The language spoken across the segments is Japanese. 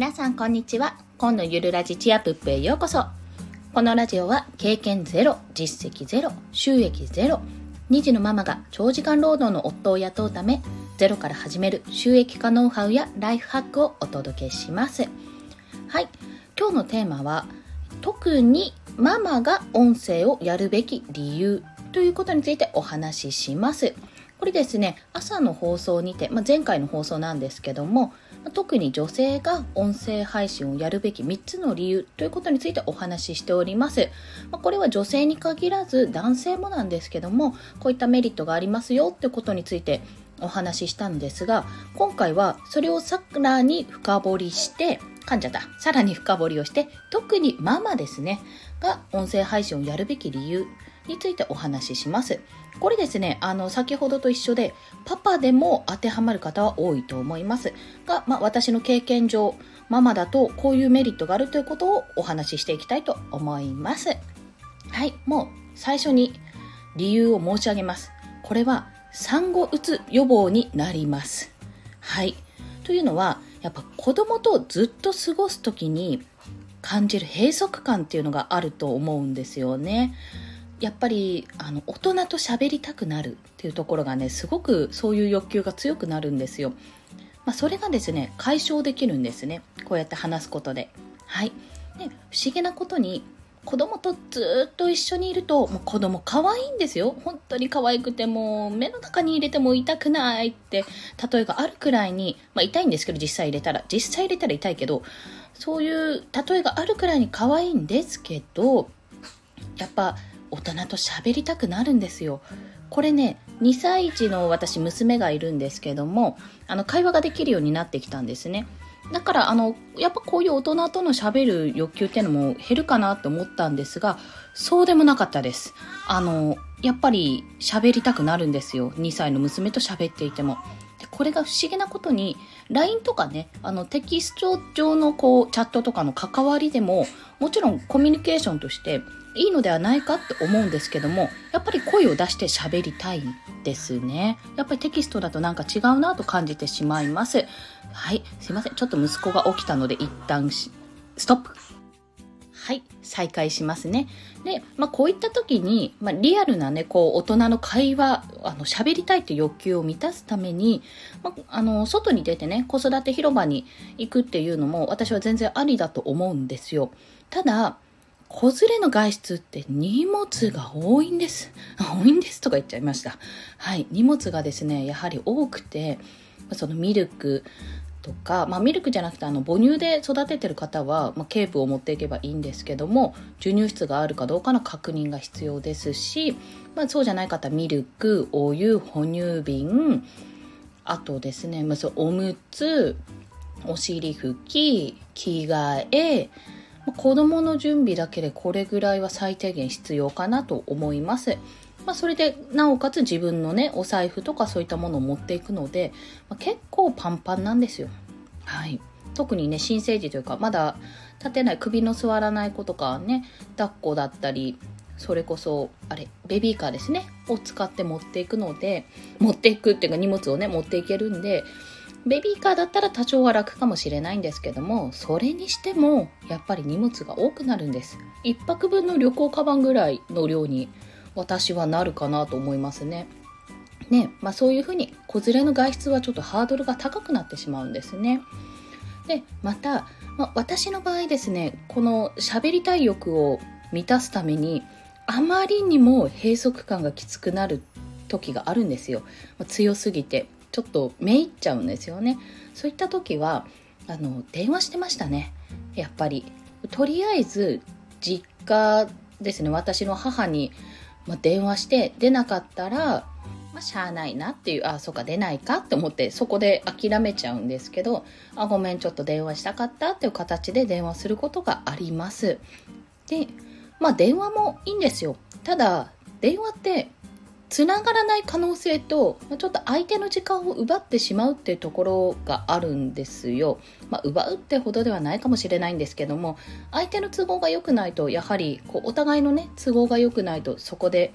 皆さんこんにちは。今のゆるラジチアプップへようこそ。このラジオは経験ゼロ実績ゼロ収益ゼロ2児のママが長時間労働の夫を雇うためゼロから始める収益化ノウハウやライフハックをお届けします。はい。今日のテーマは特にママが音声をやるべき理由ということについてお話しします。これですね朝の放送にて、まあ、前回の放送なんですけども特に女性が音声配信をやるべき3つの理由ということについてお話ししております。これは女性に限らず男性もなんですけども、こういったメリットがありますよってことについてお話ししたんですが、今回はそれをさらに深掘りして、噛んじゃった。さらに深掘りをして、特にママですね、が音声配信をやるべき理由についてお話しします。これですね、あの、先ほどと一緒で、パパでも当てはまる方は多いと思います。が、まあ、私の経験上、ママだとこういうメリットがあるということをお話ししていきたいと思います。はい、もう最初に理由を申し上げます。これは産後うつ予防になります。はい。というのは、やっぱ子供とずっと過ごす時に感じる閉塞感っていうのがあると思うんですよね。やっぱりあの大人と喋りたくなるっていうところがねすごくそういう欲求が強くなるんですよ。まあ、それがですね解消できるんですねこうやって話すことで。はい、で不思議なことに子供とずっと一緒にいるともう子供可愛いんですよ本当に可愛くてもう目の中に入れても痛くないって例えがあるくらいに、まあ、痛いんですけど実際入れたら実際入れたら痛いけどそういう例えがあるくらいに可愛いんですけどやっぱ大人と喋りたくなるんですよ。これね、2歳児の私娘がいるんですけども、あの会話ができるようになってきたんですね。だから、あの、やっぱこういう大人との喋る欲求っていうのも減るかなと思ったんですが、そうでもなかったです。あの、やっぱり喋りたくなるんですよ。2歳の娘と喋っていても。これが不思議なことに LINE とかねあのテキスト上のこうチャットとかの関わりでももちろんコミュニケーションとしていいのではないかって思うんですけどもやっぱり声を出して喋りたいですね。やっぱりテキストだとなんか違うなと感じてしまいます。はいすいません。ちょっと息子が起きたので一旦ストップ。はい、再開しますね。で、まあ、こういった時に、まあ、リアルなね、こう、大人の会話、あの、喋りたいという欲求を満たすために、まあ、あの、外に出てね、子育て広場に行くっていうのも、私は全然ありだと思うんですよ。ただ、子連れの外出って荷物が多いんです。多いんですとか言っちゃいました。はい。荷物がですね、やはり多くて、そのミルクとか、まあ、ミルクじゃなくてあの母乳で育ててる方は、まあ、ケープを持っていけばいいんですけども授乳室があるかどうかの確認が必要ですし、まあ、そうじゃない方ミルクお湯哺乳瓶あとですね、まあ、そうおむつお尻拭き着替えま子供の準備だけでこれぐらいは最低限必要かなと思います。まあ、それでなおかつ自分のねお財布とかそういったものを持っていくので、まあ、結構パンパンなんですよ。はい、特にね新生児というかまだ立てない首の座らない子とかね抱っこだったりそれこそあれベビーカーですねを使って持っていくので持っていくっていうか荷物をね持っていけるんでベビーカーだったら多少は楽かもしれないんですけども、それにしてもやっぱり荷物が多くなるんです。1泊分の旅行カバンぐらいの量に私はなるかなと思いますね。ね、まあそういうふうに子連れの外出はちょっとハードルが高くなってしまうんですね。で、また、まあ、私の場合ですね、この喋りたい欲を満たすために、あまりにも閉塞感がきつくなる時があるんですよ。まあ、強すぎて。ちょっとめいっちゃうんですよねそういった時はあの電話してましたねやっぱりとりあえず実家ですね私の母に、まあ、電話して出なかったらまあ、しゃあないなっていう、あ、あそうか、出ないかって思って、そこで諦めちゃうんですけど、あ、ごめん、ちょっと電話したかったっていう形で電話することがあります。で、まあ、電話もいいんですよ。ただ、電話ってつながらない可能性とちょっと相手の時間を奪ってしまうっていうところがあるんですよ。まあ、奪うってほどではないかもしれないんですけども相手の都合が良くないとやはりこうお互いのね都合が良くないとそこで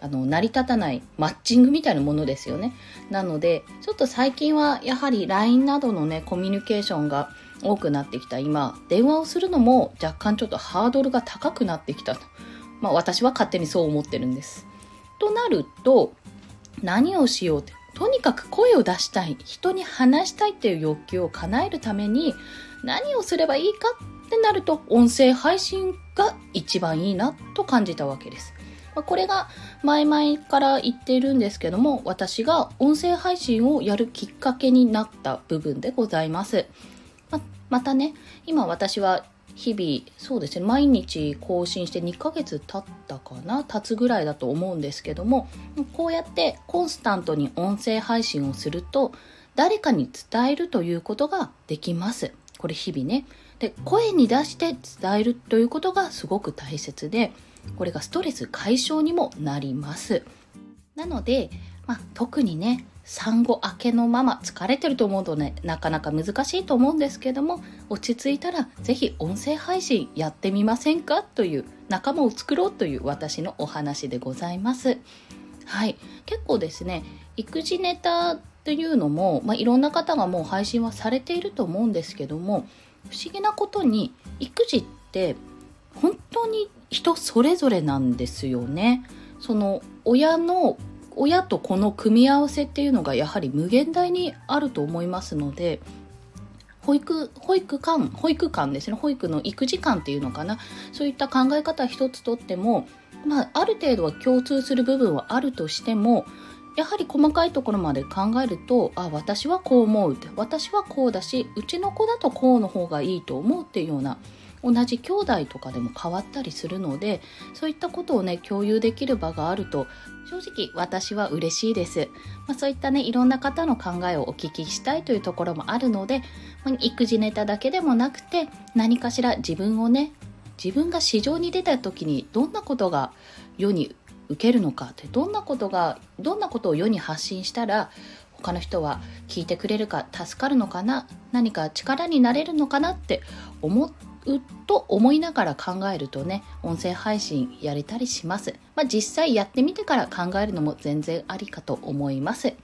あの成り立たないマッチングみたいなものですよね。なのでちょっと最近はやはり LINE などのねコミュニケーションが多くなってきた今、電話をするのも若干ちょっとハードルが高くなってきたと。まあ私は勝手にそう思ってるんです。となると、何をしようって。とにかく声を出したい。人に話したいっていう欲求を叶えるために何をすればいいかってなると音声配信が一番いいなと感じたわけです。これが前々から言っているんですけども私が音声配信をやるきっかけになった部分でございます。ままたね今私は日々そうですね毎日更新して2ヶ月経ったかな経つぐらいだと思うんですけどもこうやってコンスタントに音声配信をすると誰かに伝えるということができます。これ日々ね。で声に出して伝えるということがすごく大切でこれがストレス解消にもなります。なので、まあ、特にね産後明けのまま疲れてると思うとねなかなか難しいと思うんですけども落ち着いたら是非音声配信やってみませんかという仲間を作ろうという私のお話でございますはい結構ですね育児ネタというのも、まあ、いろんな方がもう配信はされていると思うんですけども不思議なことに育児って本当に人それぞれなんですよね。その親の親と子の組み合わせっていうのがやはり無限大にあると思いますので保育保育館保育館ですね。保育の育児館っていうのかな。そういった考え方一つとっても、まあ、ある程度は共通する部分はあるとしてもやはり細かいところまで考えるとあ私はこう思うって私はこうだしうちの子だとこうの方がいいと思うっていうような同じ兄弟とかでも変わったりするのでそういったことをね共有できる場があると正直私は嬉しいです、まあ、そういったねいろんな方の考えをお聞きしたいというところもあるので、まあ、育児ネタだけでもなくて何かしら自分をね自分が市場に出た時にどんなことが世に受けるのかってどんなことがどんなことを世に発信したら他の人は聞いてくれるか助かるのかな何か力になれるのかなって思うと思いながら考えるとね音声配信やれたりします、まあ、実際やってみてから考えるのも全然ありかと思います。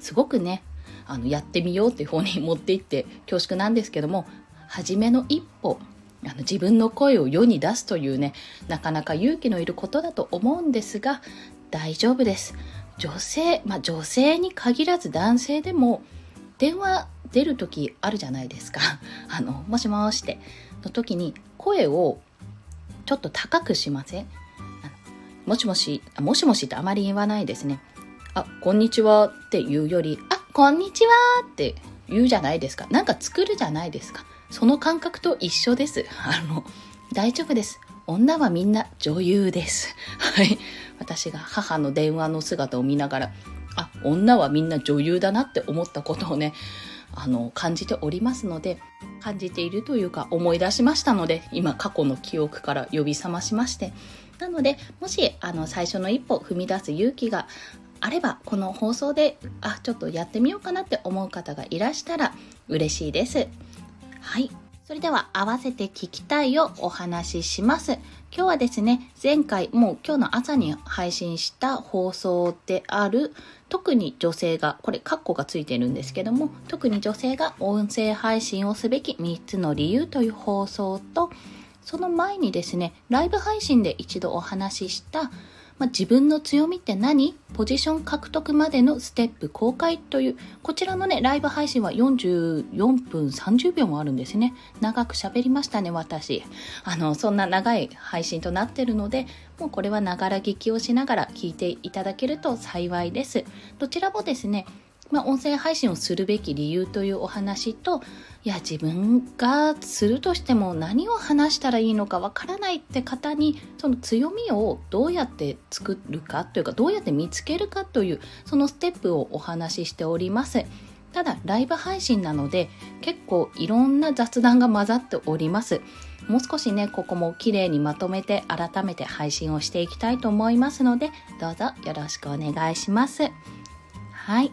すごくねあのやってみようっていう方に持っていって恐縮なんですけども初めの一歩あの自分の声を世に出すというねなかなか勇気のいることだと思うんですが大丈夫です。女性まあ女性に限らず男性でも電話出る時あるじゃないですか。あのもしもしっての時に声をちょっと高くしません？もしもしもしもしってあまり言わないですねあこんにちはって言うよりあこんにちはって言うじゃないですかなんか作るじゃないですかその感覚と一緒です。あの、大丈夫です。女はみんな女優です。はい。私が母の電話の姿を見ながら、あ、女はみんな女優だなって思ったことをね、あの、感じておりますので、感じているというか思い出しましたので、今過去の記憶から呼び覚ましまして、なので、もし、あの、最初の一歩踏み出す勇気があれば、この放送で、あ、ちょっとやってみようかなって思う方がいらしたら嬉しいです。はい。それでは合わせて聞きたいをお話しします。今日はですね、前回もう今日の朝に配信した放送である特に女性が、これカッコがついてるんですけども、特に女性が音声配信をすべき3つの理由という放送と、その前にですね、ライブ配信で一度お話ししたまあ、自分の強みって何？ポジション獲得までのステップ公開という、こちらのね、ライブ配信は44分30秒もあるんですね。長く喋りましたね、私。あの、そんな長い配信となってるので、もうこれはながら聞きをしながら聞いていただけると幸いです。どちらもですね、まあ、音声配信をするべき理由というお話と、いや、自分がするとしても何を話したらいいのかわからないって方に、その強みをどうやって作るかというか、どうやって見つけるかという、そのステップをお話ししております。ただ、ライブ配信なので、結構いろんな雑談が混ざっております。もう少しね、ここも綺麗にまとめて改めて配信をしていきたいと思いますので、どうぞよろしくお願いします。はい。